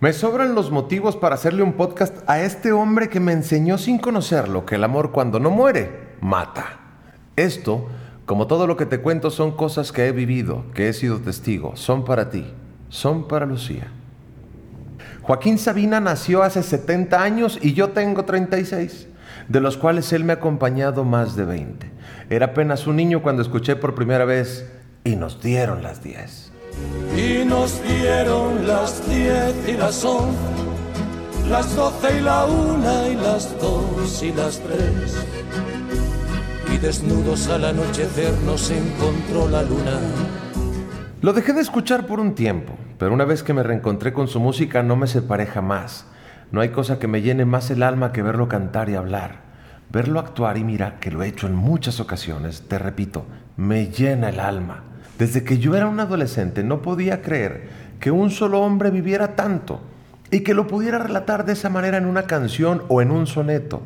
Me sobran los motivos para hacerle un podcast a este hombre que me enseñó sin conocerlo que el amor cuando no muere, mata. Esto, como todo lo que te cuento, son cosas que he vivido, que he sido testigo, son para ti, son para Lucía. Joaquín Sabina nació hace 70 años y yo tengo 36, de los cuales él me ha acompañado más de 20. Era apenas un niño cuando escuché por primera vez y nos dieron las 10. Y nos dieron las 10 y las 11, las 12 y la 1 y las 2 y las 3. Y desnudos al anochecer nos encontró la luna. Lo dejé de escuchar por un tiempo, pero una vez que me reencontré con su música no me separé jamás. No hay cosa que me llene más el alma que verlo cantar y hablar. Verlo actuar y mira que lo he hecho en muchas ocasiones, te repito, me llena el alma. Desde que yo era un adolescente no podía creer que un solo hombre viviera tanto y que lo pudiera relatar de esa manera en una canción o en un soneto.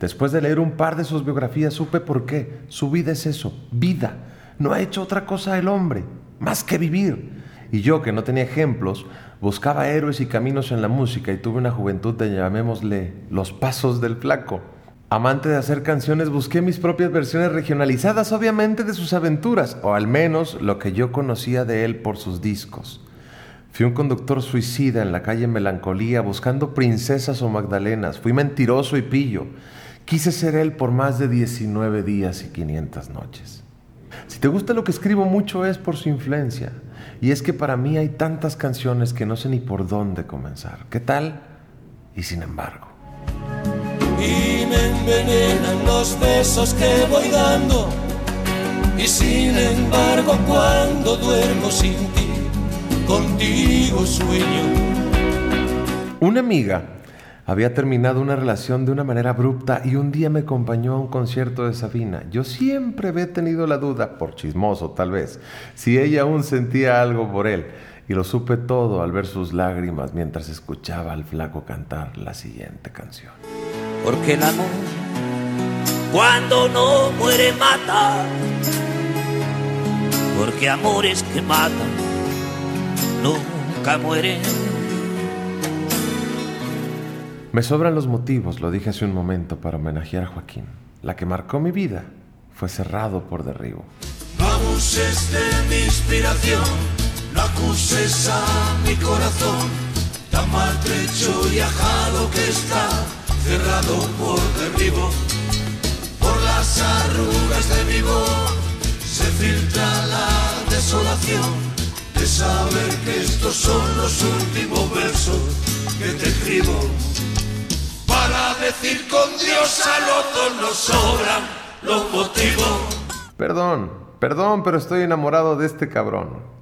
Después de leer un par de sus biografías supe por qué. Su vida es eso, vida. No ha hecho otra cosa el hombre más que vivir. Y yo, que no tenía ejemplos, buscaba héroes y caminos en la música y tuve una juventud de, llamémosle, los pasos del flaco. Amante de hacer canciones, busqué mis propias versiones regionalizadas, obviamente, de sus aventuras, o al menos lo que yo conocía de él por sus discos. Fui un conductor suicida en la calle Melancolía buscando princesas o magdalenas. Fui mentiroso y pillo. Quise ser él por más de 19 días y 500 noches. Si te gusta lo que escribo mucho es por su influencia. Y es que para mí hay tantas canciones que no sé ni por dónde comenzar. ¿Qué tal? Y sin embargo. Y me envenenan los besos que voy dando. Y sin embargo cuando duermo sin ti, contigo sueño. Una amiga había terminado una relación de una manera abrupta y un día me acompañó a un concierto de Sabina. Yo siempre había tenido la duda, por chismoso tal vez, si ella aún sentía algo por él. Y lo supe todo al ver sus lágrimas mientras escuchaba al flaco cantar la siguiente canción. Porque el amor, cuando no muere, mata. Porque amores que matan, nunca mueren. Me sobran los motivos, lo dije hace un momento, para homenajear a Joaquín. La que marcó mi vida fue cerrado por derribo. No abuses de mi inspiración, no acuses a mi corazón, tan maltrecho y ajado que está, cerrado por derribo. Por las arrugas de mi voz se filtra la desolación de saber que estos son los últimos versos que te escribo para decir con Dios a los nos sobran los motivos. Perdón, perdón, pero estoy enamorado de este cabrón.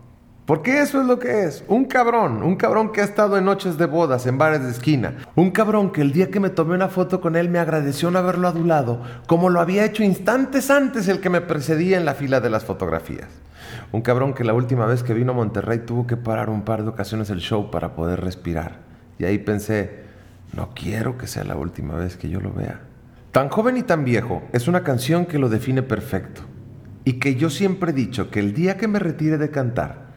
Porque eso es lo que es, un cabrón, un cabrón que ha estado en noches de bodas, en bares de esquina, un cabrón que el día que me tomé una foto con él me agradeció no haberlo adulado, como lo había hecho instantes antes el que me precedía en la fila de las fotografías. Un cabrón que la última vez que vino a Monterrey tuvo que parar un par de ocasiones el show para poder respirar. Y ahí pensé, no quiero que sea la última vez que yo lo vea. Tan joven y tan viejo es una canción que lo define perfecto y que yo siempre he dicho que el día que me retire de cantar,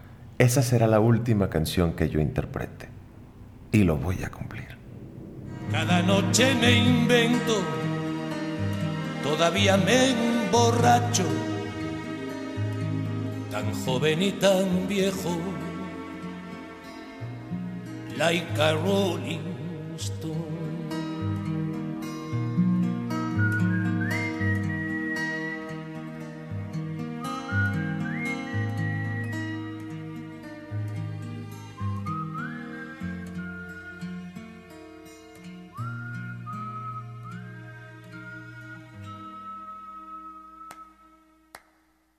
esa será la última canción que yo interprete. Y lo voy a cumplir. Cada noche me invento, todavía me emborracho, tan joven y tan viejo, like a rolling stone.